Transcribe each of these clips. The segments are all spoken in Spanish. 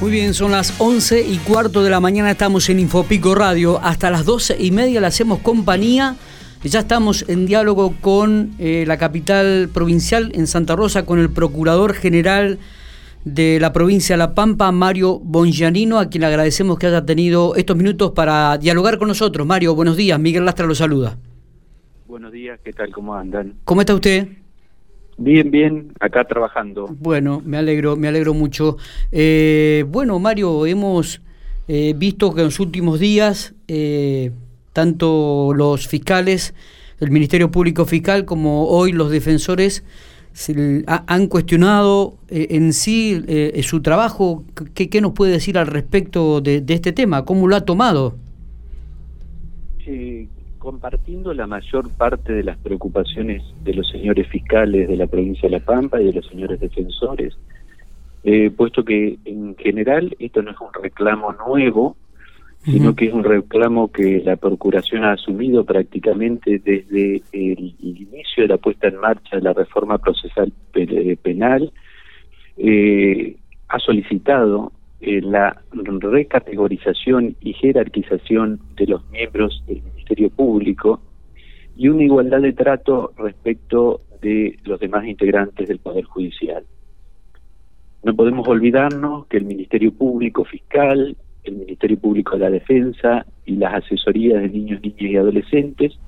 Muy bien, son las 11 y cuarto de la mañana, estamos en Infopico Radio. Hasta las 12 y media le hacemos compañía. Ya estamos en diálogo con eh, la capital provincial, en Santa Rosa, con el Procurador General de la provincia de La Pampa, Mario Bongianino, a quien le agradecemos que haya tenido estos minutos para dialogar con nosotros. Mario, buenos días. Miguel Lastra lo saluda. Buenos días, ¿qué tal? ¿Cómo andan? ¿Cómo está usted? Bien, bien, acá trabajando. Bueno, me alegro, me alegro mucho. Eh, bueno, Mario, hemos eh, visto que en los últimos días eh, tanto los fiscales, el Ministerio Público Fiscal, como hoy los defensores se, han cuestionado en sí su trabajo. ¿Qué, ¿Qué, nos puede decir al respecto de, de este tema? ¿Cómo lo ha tomado? Compartiendo la mayor parte de las preocupaciones de los señores fiscales de la provincia de La Pampa y de los señores defensores, eh, puesto que en general esto no es un reclamo nuevo, sino que es un reclamo que la Procuración ha asumido prácticamente desde el, inicio de la puesta en marcha de la reforma procesal penal, eh, ha solicitado eh, la recategorización y jerarquización de los miembros del Ministerio Público y una igualdad de trato respecto de los demás integrantes del Poder Judicial. No podemos olvidarnos que el Ministerio Público Fiscal, el Ministerio Público de la Defensa y las asesorías de niños, niñas y adolescentes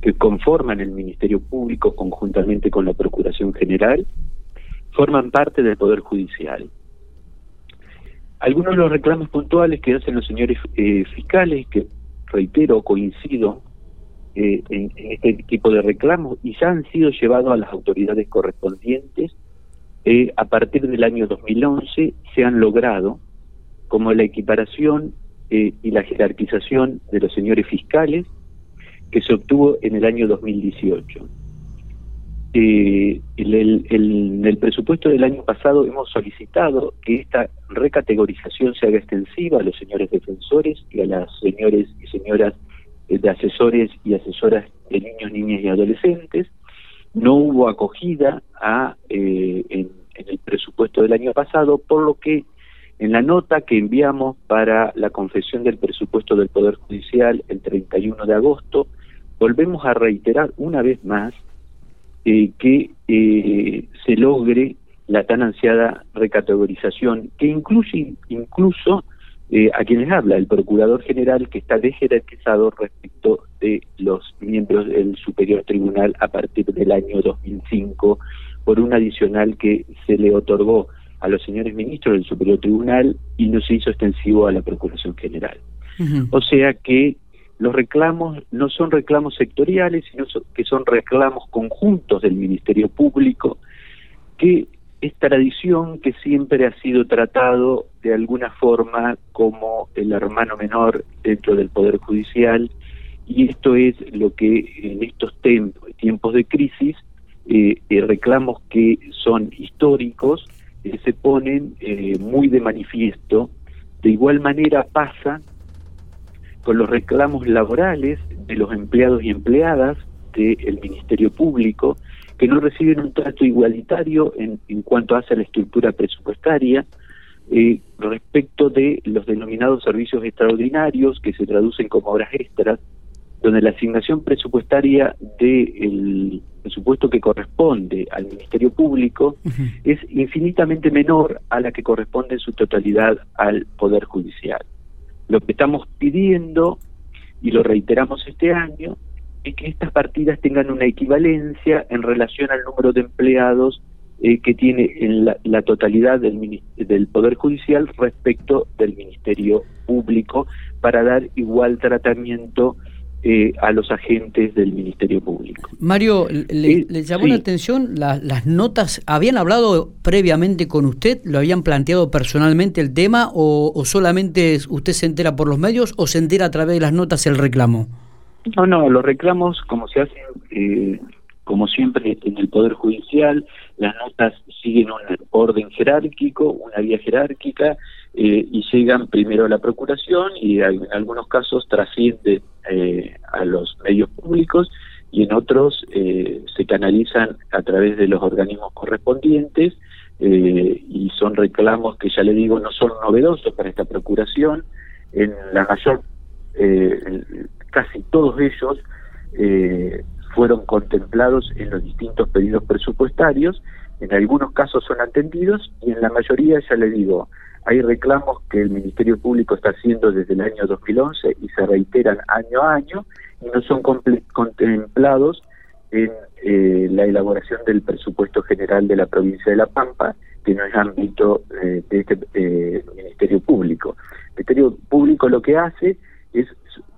que conforman el Ministerio Público conjuntamente con la Procuración General, forman parte del Poder Judicial algunos de los reclamos puntuales que hacen los señores eh, fiscales, que reitero, coincido eh, en, este tipo de reclamos, y ya han sido llevados a las autoridades correspondientes, eh, a partir del año 2011 se han logrado, como la equiparación y la jerarquización de los señores fiscales, que se obtuvo en el año 2018 eh, el presupuesto del año pasado hemos solicitado que esta recategorización se haga extensiva a los señores defensores y a las señores y señoras de asesores y asesoras de niños, niñas y adolescentes. No hubo acogida a, eh, en, en el presupuesto del año pasado, por lo que en la nota que enviamos para la confesión del presupuesto del Poder Judicial el 31 de agosto, volvemos a reiterar una vez más eh, que eh, se logre la tan ansiada recategorización, que incluye incluso eh, a quienes habla, el Procurador General, que está desjerarquizado respecto de los miembros del Superior Tribunal a partir del año 2005, por un adicional que se le otorgó a los señores ministros del Superior Tribunal y no se hizo extensivo a la Procuración General. O sea que los reclamos no son reclamos sectoriales, sino que son reclamos conjuntos del Ministerio Público, que es tradición que siempre ha sido tratado de alguna forma como el hermano menor dentro del Poder Judicial, y esto es lo que en estos tiempos de crisis, eh, eh, reclamos que son históricos, eh, se ponen muy de manifiesto. De igual manera pasa con los reclamos laborales de los empleados y empleadas del Ministerio Público, que no reciben un trato igualitario en, en cuanto hace la estructura presupuestaria, eh, respecto de los denominados servicios extraordinarios, que se traducen como horas extras, donde la asignación presupuestaria del presupuesto que corresponde al Ministerio Público es infinitamente menor a la que corresponde en su totalidad al Poder Judicial. Lo que estamos pidiendo, y lo reiteramos este año, es que estas partidas tengan una equivalencia en relación al número de empleados eh, que tiene en la, totalidad del, del Poder Judicial respecto del Ministerio Público para dar igual tratamiento eh, a los agentes del Ministerio Público. Mario, ¿le, eh, llamó la atención las notas? ¿Habían hablado previamente con usted? ¿Lo habían planteado personalmente el tema o, solamente usted se entera por los medios o se entera a través de las notas el reclamo? No, no, los reclamos como se hacen, eh, como siempre en el Poder Judicial, las notas siguen un orden jerárquico, una vía jerárquica, y llegan primero a la Procuración y en algunos casos trascienden eh, a los medios públicos y en otros eh, se canalizan a través de los organismos correspondientes y son reclamos que ya le digo no son novedosos para esta procuración, en la mayor, casi todos ellos fueron contemplados en los distintos pedidos presupuestarios, en algunos casos son atendidos y en la mayoría, ya le digo, hay reclamos que el Ministerio Público está haciendo desde el año 2011 y se reiteran año a año y no son contemplados en eh, la elaboración del presupuesto general de la provincia de La Pampa, que no es ámbito eh, de este eh, Ministerio Público. El Ministerio Público lo que hace es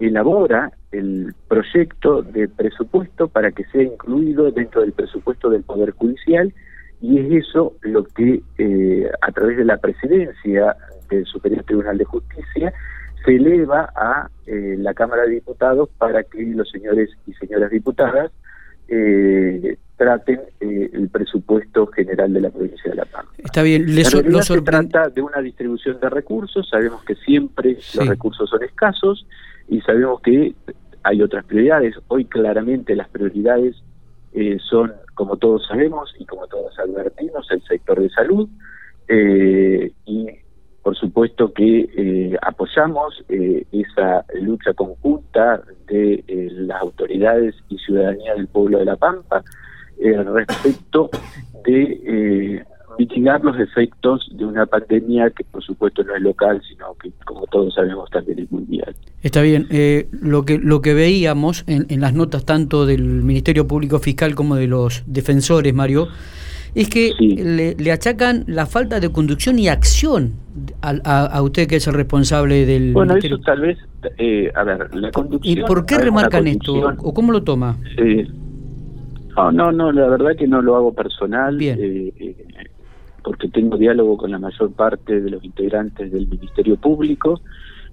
elabora el proyecto de presupuesto para que sea incluido dentro del presupuesto del Poder Judicial y es eso lo que eh, a través de la presidencia del Superior Tribunal de Justicia se eleva a eh, la Cámara de Diputados para que los señores y señoras diputadas eh, traten el presupuesto general de la provincia de La Paz. Está bien, le se trata de una distribución de recursos, sabemos que siempre los recursos son escasos y sabemos que hay otras prioridades. Hoy claramente las prioridades eh, son, como todos sabemos y como todos advertimos, el sector de salud eh, y por supuesto que eh, apoyamos esa lucha conjunta de las autoridades y ciudadanía del pueblo de La Pampa respecto de mitigar los efectos de una pandemia que por supuesto no es local, sino que como todos sabemos también es mundial. Está bien, eh, lo, que, lo que veíamos en, en, las notas tanto del Ministerio Público Fiscal como de los defensores, Mario, es que le, achacan la falta de conducción y acción a, a, usted que es el responsable del bueno, eso tal vez, eh, a ver, la conducción... ¿Y por qué remarcan esto o cómo lo toma? Eh, no, no, no, la verdad que no lo hago personal. Bien. Eh, eh porque tengo diálogo con la mayor parte de los integrantes del Ministerio Público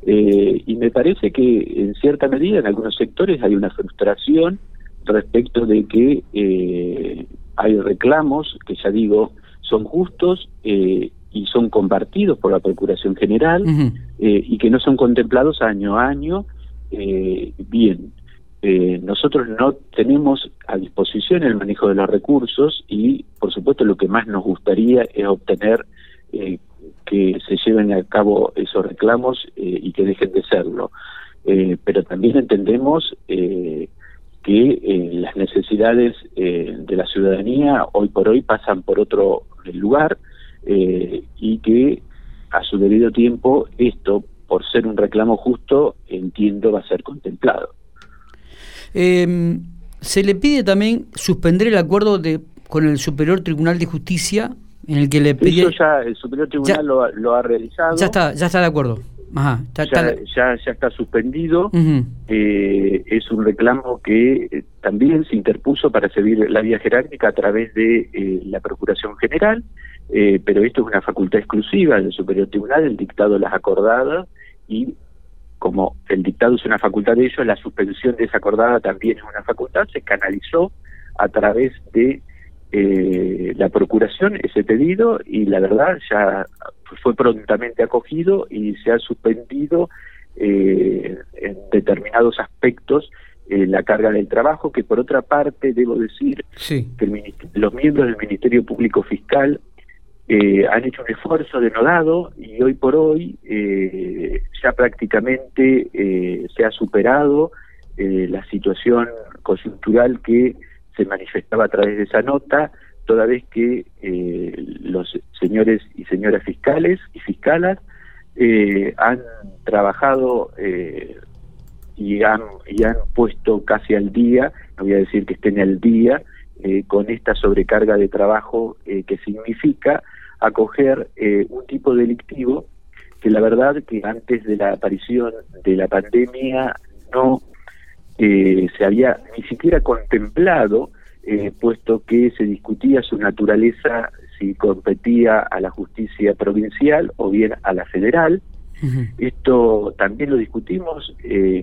eh, y me parece que en cierta medida en algunos sectores hay una frustración respecto de que eh, hay reclamos que ya digo son justos eh, y son compartidos por la Procuración General y que no son contemplados año a año bien. Eh, nosotros no tenemos a disposición el manejo de los recursos y, por supuesto, lo que más nos gustaría es obtener eh, que se lleven a cabo esos reclamos eh, y que dejen de serlo. pero también entendemos que las necesidades de la ciudadanía hoy por hoy pasan por otro lugar y que a su debido tiempo esto, por ser un reclamo justo, entiendo va a ser contemplado. Eh, se le pide también suspender el acuerdo de con el Superior Tribunal de Justicia en el que le pide... Eso ya el Superior Tribunal lo, ha realizado. Ya está, ya está de acuerdo. Ajá, ya, ya, está suspendido. eh, es un reclamo que eh, también se interpuso para seguir la vía jerárquica a través de eh, la Procuración General, eh, pero esto es una facultad exclusiva del Superior Tribunal, el dictado las acordadas y como el dictado es una facultad de ellos, la suspensión desacordada también es una facultad, se canalizó a través de eh, la procuración ese pedido y la verdad ya fue prontamente acogido y se ha suspendido eh, en determinados aspectos eh, la carga del trabajo, que por otra parte debo decir que los miembros del Ministerio Público Fiscal eh, han hecho un esfuerzo denodado y hoy por hoy eh, ya prácticamente eh, se ha superado la situación coyuntural que se manifestaba a través de esa nota, toda vez que los señores y señoras fiscales y fiscalas han trabajado y han, y han puesto casi al día, no voy a decir que estén al día, con esta sobrecarga de trabajo que significa acoger eh, un tipo delictivo que la verdad que antes de la aparición de la pandemia no eh, se había ni siquiera contemplado, eh, puesto que se discutía su naturaleza si competía a la justicia provincial o bien a la federal. Esto también lo discutimos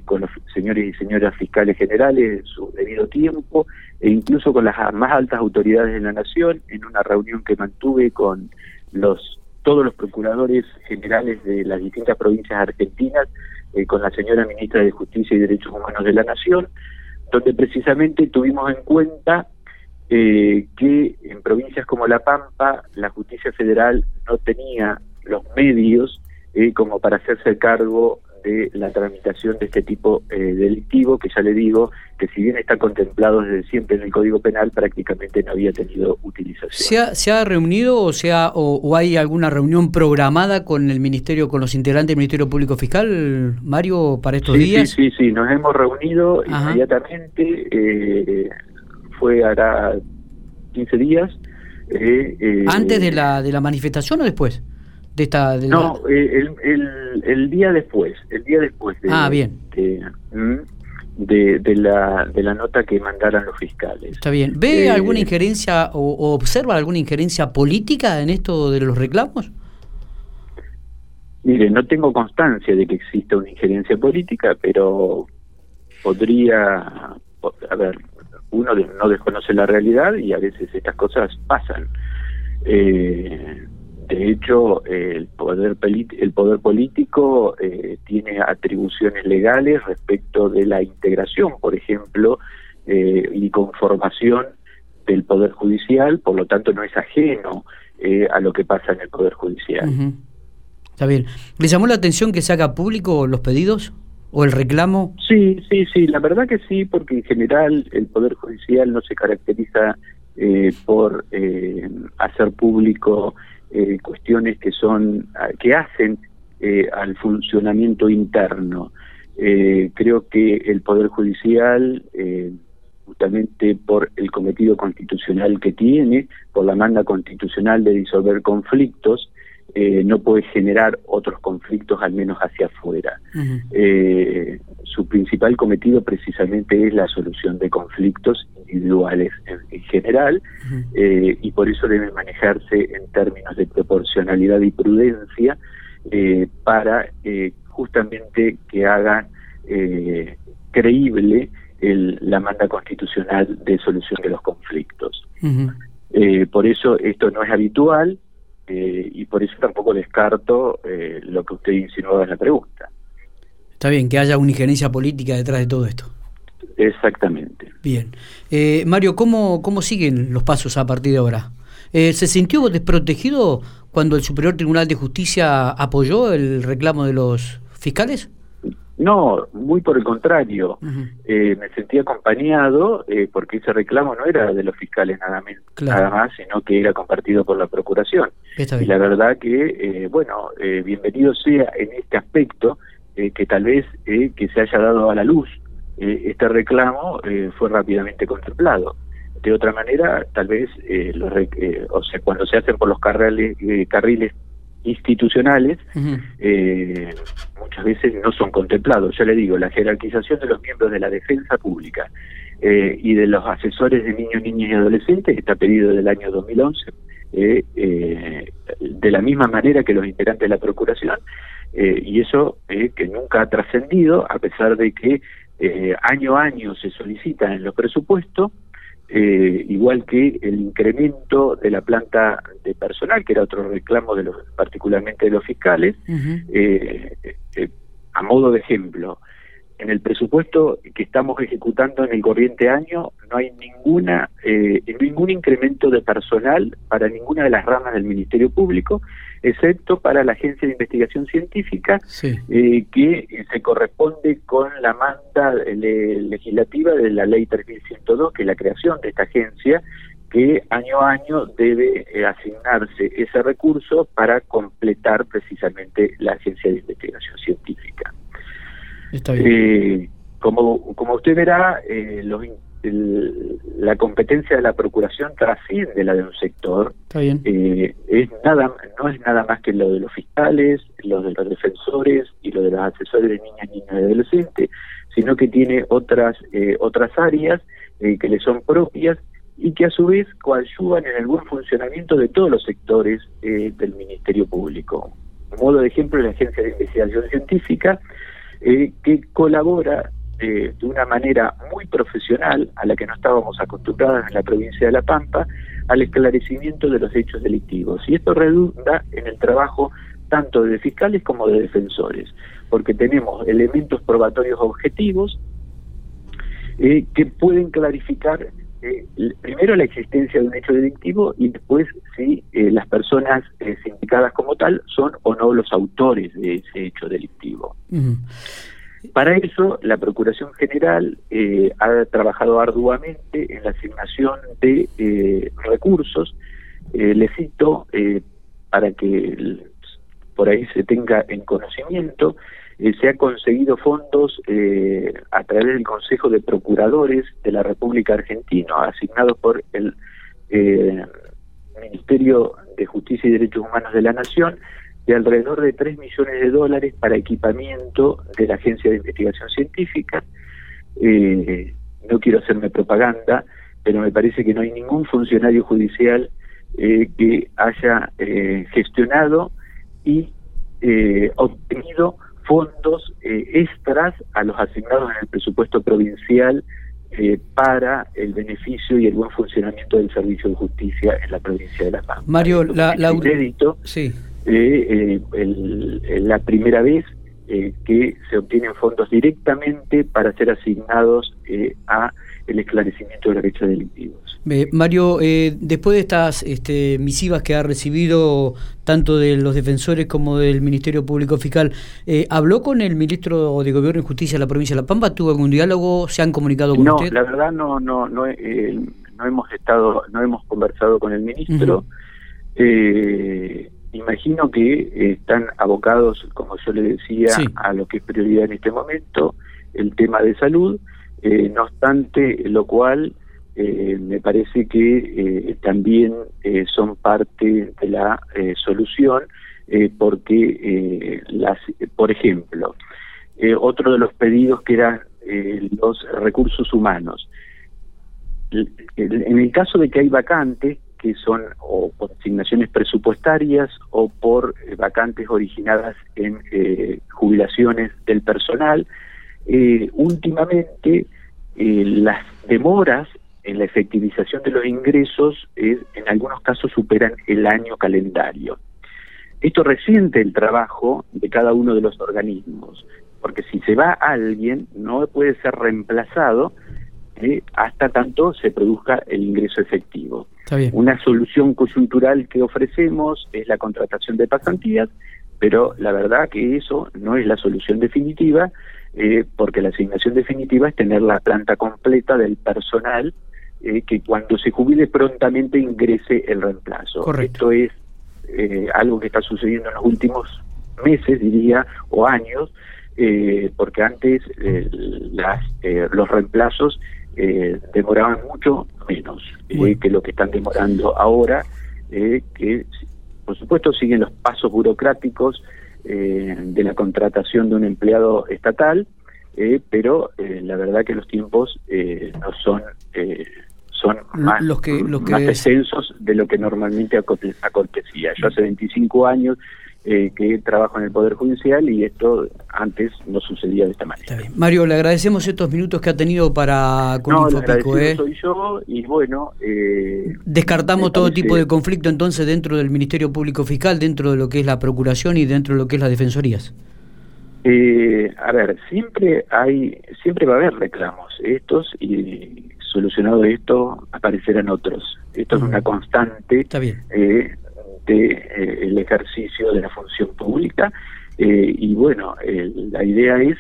con los señores y señoras fiscales generales en su debido tiempo e incluso con las más altas autoridades de la nación en una reunión que mantuve con los todos los procuradores generales de las distintas provincias argentinas eh, con la señora ministra de Justicia y Derechos Humanos de la Nación, donde precisamente tuvimos en cuenta eh, que en provincias como La Pampa la justicia federal no tenía los medios eh, como para hacerse cargo de la tramitación de este tipo eh, delictivo, que ya le digo que si bien está contemplado desde siempre en el Código Penal, prácticamente no había tenido utilización. ¿Se ha, se ha reunido o, sea, o, hay alguna reunión programada con el Ministerio, con los integrantes del Ministerio Público Fiscal, Mario, para estos días? Sí, sí, sí, nos hemos reunido inmediatamente, eh, fue hará 15 días. Eh, eh, ¿Antes de la, de la manifestación o después? De esta no eh, el, el, día después el día después de, ah bien. de, de, la de la nota que mandaron los fiscales. Está bien. Ve eh, alguna injerencia o, observa alguna injerencia política en esto de los reclamos mire no tengo constancia de que exista una injerencia política pero podría a ver uno no desconoce la realidad y a veces estas cosas pasan. Eh, de hecho, el poder, el poder político eh, tiene atribuciones legales respecto de la integración, por ejemplo, eh, y conformación del Poder Judicial, por lo tanto no es ajeno eh, a lo que pasa en el Poder Judicial. Está bien. ¿Le llamó la atención que se haga público los pedidos o el reclamo? Sí, sí, sí, la verdad que sí, porque en general el Poder Judicial no se caracteriza por hacer público eh, cuestiones que son ah, que hacen eh, al funcionamiento interno. Eh, creo que el Poder Judicial, justamente por el cometido constitucional que tiene, por la manda constitucional de disolver conflictos, no puede generar otros conflictos, al menos hacia afuera. su principal cometido precisamente es la solución de conflictos individuales en, general eh, y por eso debe manejarse en términos de proporcionalidad y prudencia eh, para eh, justamente que hagan creíble el, la manda constitucional de solución de los conflictos. por eso esto no es habitual y por eso tampoco descarto lo que usted insinuaba en la pregunta. Está bien, que haya una injerencia política detrás de todo esto. Exactamente. Bien. Eh, Mario, ¿cómo, ¿cómo siguen los pasos a partir de ahora? Eh, ¿Se sintió desprotegido cuando el Superior Tribunal de Justicia apoyó el reclamo de los fiscales? No, muy por el contrario. eh, me sentí acompañado eh, porque ese reclamo no era de los fiscales nada, más, nada más, sino que era compartido por la Procuración. Y la verdad que, bueno, bienvenido sea en este aspecto que tal vez que se haya dado a la luz eh, este reclamo eh, fue rápidamente contemplado. De otra manera, tal vez, eh, los, o sea, cuando se hacen por los carriles, carriles institucionales, muchas veces no son contemplados. Ya le digo, la jerarquización de los miembros de la defensa pública y de los asesores de niños, niñas y adolescentes está pedido del año 2011, de la misma manera que los integrantes de la Procuración, y eso que nunca ha trascendido, a pesar de que eh, año a año se solicita en los presupuestos, eh, igual que el incremento de la planta de personal, que era otro reclamo de los, particularmente de los fiscales, eh, a modo de ejemplo, en el presupuesto que estamos ejecutando en el corriente año no hay ninguna ningún incremento de personal para ninguna de las ramas del Ministerio Público excepto para la Agencia de Investigación Científica, eh, que se corresponde con la manda legislativa de la Ley 3102, que es la creación de esta agencia, que año a año debe eh, asignarse ese recurso para completar precisamente la Agencia de Investigación Científica. Está bien. Eh, como, como usted verá, los la competencia de la procuración trasciende la de un sector. Eh, es nada, no es nada más que lo de los fiscales, lo de los defensores y lo de los asesores de niñas, niños y adolescentes, sino que tiene otras eh, otras áreas eh, que le son propias y que a su vez coadyuvan en el buen funcionamiento de todos los sectores del Ministerio Público. Modo de ejemplo, la Agencia de Investigación Científica, que colabora de una manera muy profesional, a la que no estábamos acostumbrados en la provincia de La Pampa, al esclarecimiento de los hechos delictivos. Y esto redunda en el trabajo tanto de fiscales como de defensores, porque tenemos elementos probatorios objetivos eh, que pueden clarificar eh, primero la existencia de un hecho delictivo y después si eh, las personas eh, sindicadas como tal son o no los autores de ese hecho delictivo. Para eso, la Procuración General ha trabajado arduamente en la asignación de recursos. le cito, para que por ahí se tenga en conocimiento, eh, se ha conseguido fondos eh, a través del Consejo de Procuradores de la República Argentina, asignados por el eh, Ministerio de Justicia y Derechos Humanos de la Nación, de alrededor de 3 millones de dólares para equipamiento de la Agencia de Investigación Científica. no quiero hacerme propaganda, pero me parece que no hay ningún funcionario judicial que haya gestionado y obtenido fondos eh, extras a los asignados en el presupuesto provincial eh, para el beneficio y el buen funcionamiento del servicio de justicia en la provincia de La Pampa. Mario, la, la... sí. Eh, la primera vez que se obtienen fondos directamente para ser asignados a el esclarecimiento de los hechos delictivos. Mario, eh, después de estas este, misivas que ha recibido tanto de los defensores como del Ministerio Público Fiscal, eh, ¿habló con el ministro de Gobierno y Justicia de la provincia de La Pampa? ¿Tuvo algún diálogo? ¿Se han comunicado con usted? No, la verdad no, no, no, eh, no hemos estado, no hemos conversado con el ministro. imagino que están abocados, como yo le decía, a lo que es prioridad en este momento, el tema de salud. No obstante, lo cual eh, me parece que eh, también eh, son parte de la solución porque las por ejemplo otro de los pedidos que eran los recursos humanos. En el caso de que hay vacantes que son o por asignaciones presupuestarias o por vacantes originadas en jubilaciones del personal últimamente las demoras en la efectivización de los ingresos en algunos casos superan el año calendario. Esto resiente el trabajo de cada uno de los organismos, porque si se va alguien no puede ser reemplazado eh, hasta tanto se produzca el ingreso efectivo. Una solución coyuntural que ofrecemos es la contratación de pasantías, pero la verdad que eso no es la solución definitiva, eh, porque la asignación definitiva es tener la planta completa del personal eh, que cuando se jubile prontamente ingrese el reemplazo. Esto es eh, algo que está sucediendo en los últimos meses, diría, o años, eh, porque antes las, los reemplazos demoraban mucho menos que lo que están demorando ahora, que por supuesto siguen los pasos burocráticos de la contratación de un empleado estatal, pero la verdad que los tiempos no son son más, los que, los que... descensos de lo que normalmente acontecía. Yo hace 25 años eh, que trabajo en el Poder Judicial y esto antes no sucedía de esta manera. Mario, le agradecemos estos minutos que ha tenido para con no, ¿eh? soy yo y bueno... Eh, Descartamos todo tipo de conflicto entonces dentro del Ministerio Público Fiscal, dentro de lo que es la Procuración y dentro de lo que es las Defensorías. Eh, a ver, siempre hay, siempre va a haber reclamos estos y solucionado esto, aparecerán otros. Esto es una constante eh, eh, el ejercicio de la función pública eh, y bueno, la idea es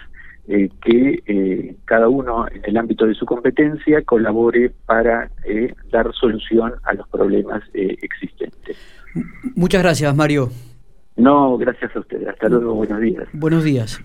que cada uno en el ámbito de su competencia colabore para dar solución a los problemas existentes. Muchas gracias, Mario. No, gracias a ustedes. Hasta luego, buenos días. Buenos días.